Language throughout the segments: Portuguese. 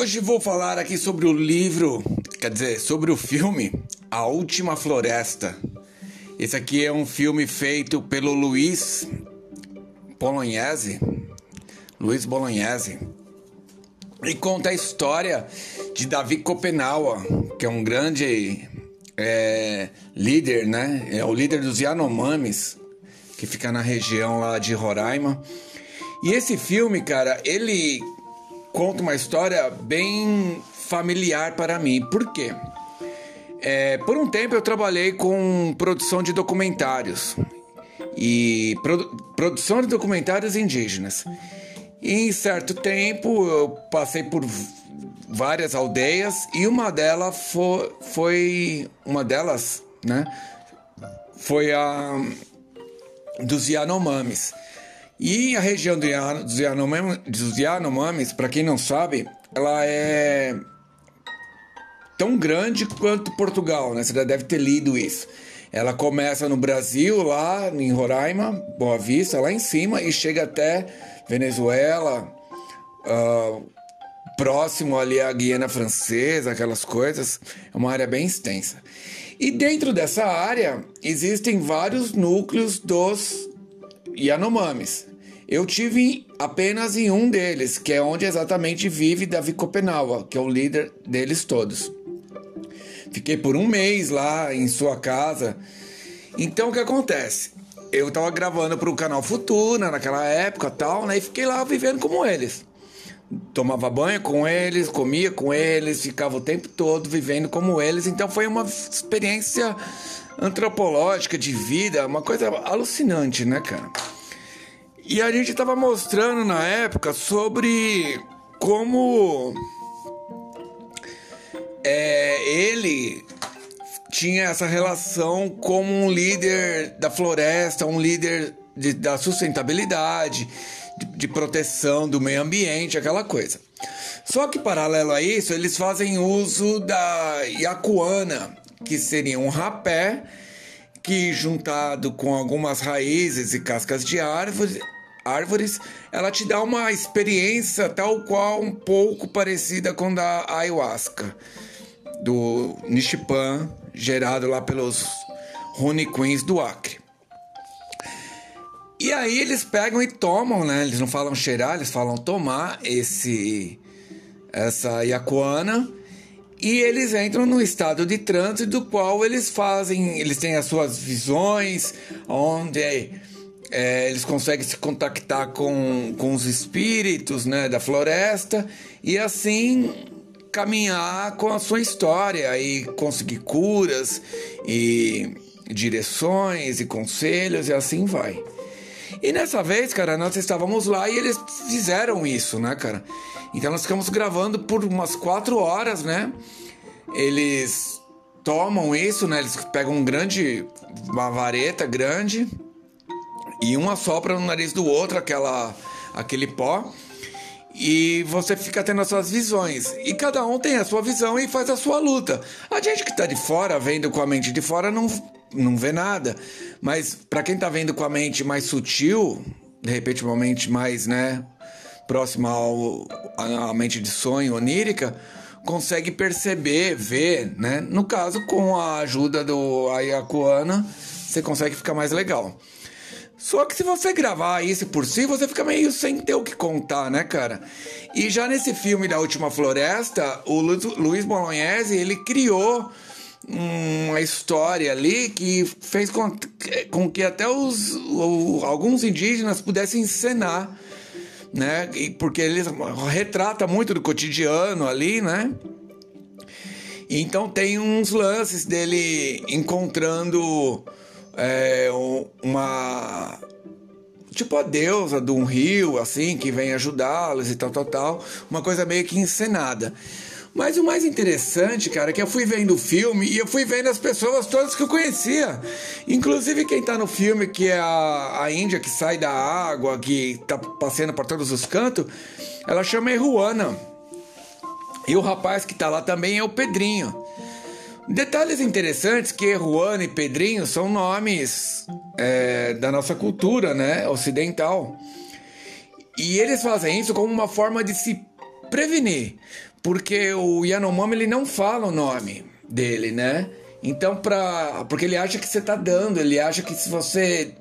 Hoje vou falar aqui sobre o livro, quer dizer, sobre o filme A Última Floresta. Esse aqui é um filme feito pelo Luiz Bolognese, Luiz Bolognese, e conta a história de Davi Copenhaua, que é um grande é, líder, né? É o líder dos Yanomamis, que fica na região lá de Roraima. E esse filme, cara, ele conta uma história bem familiar para mim. Por quê? É, por um tempo eu trabalhei com produção de documentários e produ produção de documentários indígenas. E em certo tempo eu passei por várias aldeias e uma delas foi, uma delas, né? Foi a dos Yanomamis. E a região dos Yanomamis, para quem não sabe, ela é tão grande quanto Portugal, né? Você já deve ter lido isso. Ela começa no Brasil, lá em Roraima, Boa Vista, lá em cima, e chega até Venezuela, uh, próximo ali à Guiana Francesa, aquelas coisas. É uma área bem extensa. E dentro dessa área existem vários núcleos dos Yanomamis. Eu tive apenas em um deles, que é onde exatamente vive Davi Copenaua, que é o líder deles todos. Fiquei por um mês lá em sua casa. Então o que acontece? Eu tava gravando para o canal Futura naquela época tal, né? E fiquei lá vivendo como eles. Tomava banho com eles, comia com eles, ficava o tempo todo vivendo como eles. Então foi uma experiência antropológica de vida, uma coisa alucinante, né, cara? E a gente estava mostrando na época sobre como é, ele tinha essa relação como um líder da floresta, um líder de, da sustentabilidade, de, de proteção do meio ambiente, aquela coisa. Só que, paralelo a isso, eles fazem uso da iacuana, que seria um rapé que, juntado com algumas raízes e cascas de árvores, árvores, ela te dá uma experiência tal qual um pouco parecida com da ayahuasca, do Nishipan, gerado lá pelos Rune Queens do Acre. E aí eles pegam e tomam, né? Eles não falam cheirar, eles falam tomar esse essa iacuana e eles entram no estado de transe do qual eles fazem, eles têm as suas visões, onde é, eles conseguem se contactar com, com os espíritos né, da floresta e assim caminhar com a sua história e conseguir curas e direções e conselhos e assim vai. E nessa vez, cara, nós estávamos lá e eles fizeram isso, né, cara? Então nós ficamos gravando por umas quatro horas, né? Eles tomam isso, né? Eles pegam um grande, uma vareta grande e um assopra no nariz do outro aquela, aquele pó e você fica tendo as suas visões. E cada um tem a sua visão e faz a sua luta. A gente que está de fora, vendo com a mente de fora, não, não vê nada. Mas para quem está vendo com a mente mais sutil, de repente uma mente mais, né, próxima ao, à mente de sonho onírica, consegue perceber, ver, né? No caso, com a ajuda do Ayakuana, você consegue ficar mais legal. Só que se você gravar isso por si, você fica meio sem ter o que contar, né, cara? E já nesse filme da Última Floresta, o Luiz Bolognese, ele criou uma história ali que fez com, que até os, alguns indígenas pudessem encenar, né? Porque ele retrata muito do cotidiano ali, né? Então tem uns lances dele encontrando é, uma tipo a deusa de um rio, assim, que vem ajudá-los e tal, tal, tal. Uma coisa meio que encenada. Mas o mais interessante, cara, é que eu fui vendo o filme e eu fui vendo as pessoas todas que eu conhecia. Inclusive quem tá no filme, que é a, a Índia que sai da água, que tá passeando por todos os cantos, ela chama Eruana. E o rapaz que tá lá também é o Pedrinho. Detalhes interessantes que Juan e Pedrinho são nomes é, da nossa cultura, né, ocidental. E eles fazem isso como uma forma de se prevenir, porque o Yanomami ele não fala o nome dele, né? Então, pra, porque ele acha que você tá dando, ele acha que se você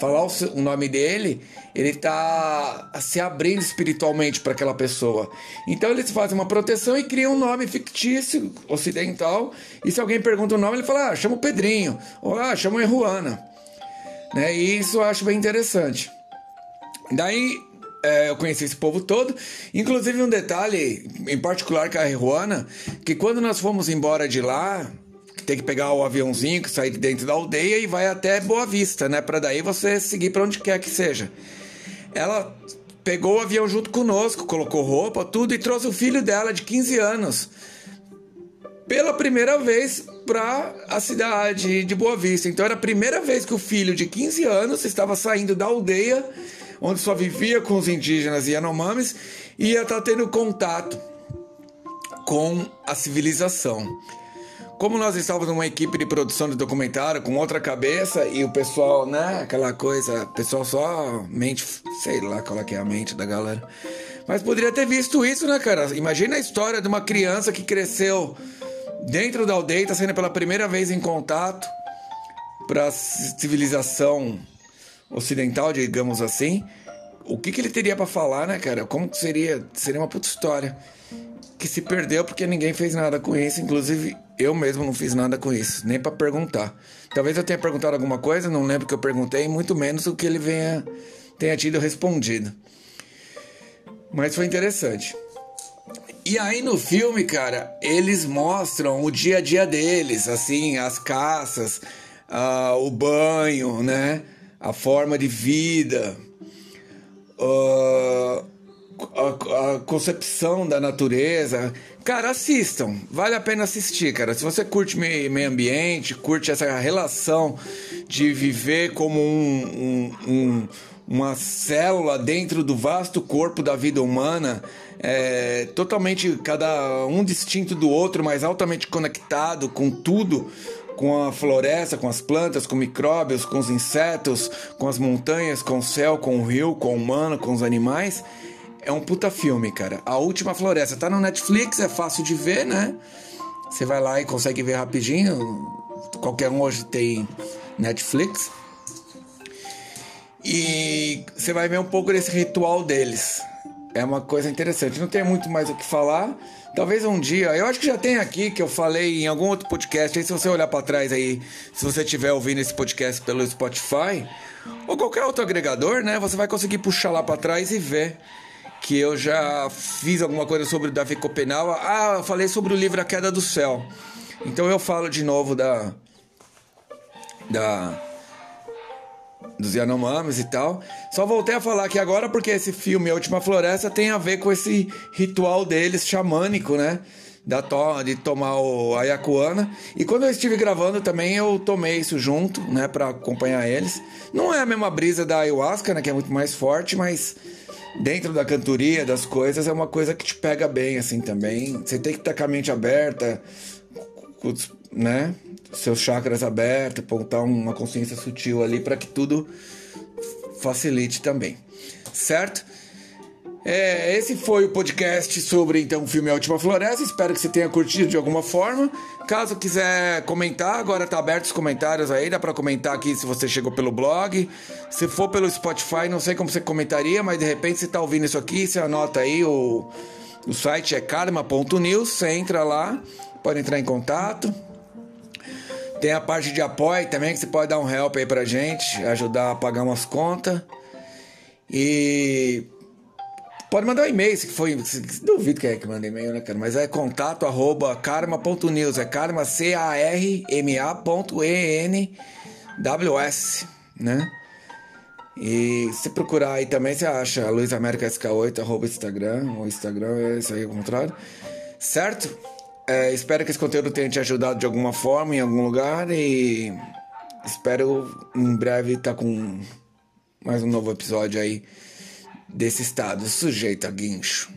falar o, seu, o nome dele, ele está se abrindo espiritualmente para aquela pessoa. Então eles fazem uma proteção e criam um nome fictício ocidental. E se alguém pergunta o nome, ele fala: ah, chama o Pedrinho, ou ah, chama a Ruana. Né? E isso eu acho bem interessante. Daí é, eu conheci esse povo todo. Inclusive um detalhe, em particular com a Ruana, que quando nós fomos embora de lá, tem que pegar o aviãozinho que sai de dentro da aldeia e vai até Boa Vista, né? Para daí você seguir para onde quer que seja. Ela pegou o avião junto conosco, colocou roupa, tudo e trouxe o filho dela de 15 anos pela primeira vez para a cidade de Boa Vista. Então era a primeira vez que o filho de 15 anos estava saindo da aldeia onde só vivia com os indígenas e Yanomamis ia estar tá tendo contato com a civilização. Como nós estávamos numa equipe de produção de documentário com outra cabeça e o pessoal, né, aquela coisa, pessoal só mente, sei lá qual é, é a mente da galera. Mas poderia ter visto isso, né, cara? Imagina a história de uma criança que cresceu dentro da aldeia, está sendo pela primeira vez em contato para a civilização ocidental, digamos assim. O que, que ele teria para falar, né, cara? Como seria? Seria uma puta história que se perdeu porque ninguém fez nada com isso, inclusive eu mesmo não fiz nada com isso, nem para perguntar. Talvez eu tenha perguntado alguma coisa, não lembro que eu perguntei, muito menos o que ele venha, tenha tido respondido. Mas foi interessante. E aí no filme, cara, eles mostram o dia a dia deles, assim, as caças, uh, o banho, né? A forma de vida. Uh, a, a, concepção da natureza. Cara, assistam. Vale a pena assistir, cara. Se você curte meio, meio ambiente, curte essa relação de viver como um, um, um, uma célula dentro do vasto corpo da vida humana, é, totalmente cada um distinto do outro, mas altamente conectado com tudo com a floresta, com as plantas, com micróbios, com os insetos, com as montanhas, com o céu, com o rio, com o humano, com os animais. É um puta filme, cara. A Última Floresta tá no Netflix, é fácil de ver, né? Você vai lá e consegue ver rapidinho. Qualquer um hoje tem Netflix. E você vai ver um pouco desse ritual deles. É uma coisa interessante. Não tem muito mais o que falar. Talvez um dia, eu acho que já tem aqui que eu falei em algum outro podcast. Aí se você olhar para trás aí, se você estiver ouvindo esse podcast pelo Spotify ou qualquer outro agregador, né, você vai conseguir puxar lá para trás e ver que eu já fiz alguma coisa sobre o Davi Copenaua. Ah, eu falei sobre o livro A Queda do Céu. Então eu falo de novo da da dos Yanomamis e tal. Só voltei a falar aqui agora porque esse filme A Última Floresta tem a ver com esse ritual deles xamânico, né? Da to de tomar o ayacuana. E quando eu estive gravando também eu tomei isso junto, né, para acompanhar eles. Não é a mesma brisa da ayahuasca, né, que é muito mais forte, mas dentro da cantoria, das coisas, é uma coisa que te pega bem, assim, também. Você tem que estar com a mente aberta, né? Seus chakras abertos, apontar uma consciência sutil ali para que tudo facilite também, certo? É, esse foi o podcast sobre então o filme A Última Floresta. Espero que você tenha curtido de alguma forma. Caso quiser comentar, agora tá aberto os comentários aí, dá para comentar aqui se você chegou pelo blog. Se for pelo Spotify, não sei como você comentaria, mas de repente você tá ouvindo isso aqui, você anota aí o, o site é karma.news, você entra lá, pode entrar em contato. Tem a parte de apoio também, que você pode dar um help aí pra gente, ajudar a pagar umas contas. E Pode mandar um e-mail, se foi. duvido que é que manda e-mail, né, cara? Mas é contato arroba karma.news. É karma, C-A-R-M-A.E-N-W-S, né? E se procurar aí também, você acha Luiz América SK8, arroba Instagram, o Instagram é isso aí ao contrário. Certo? É, espero que esse conteúdo tenha te ajudado de alguma forma, em algum lugar, e espero em breve estar tá com mais um novo episódio aí desse estado sujeito a guincho.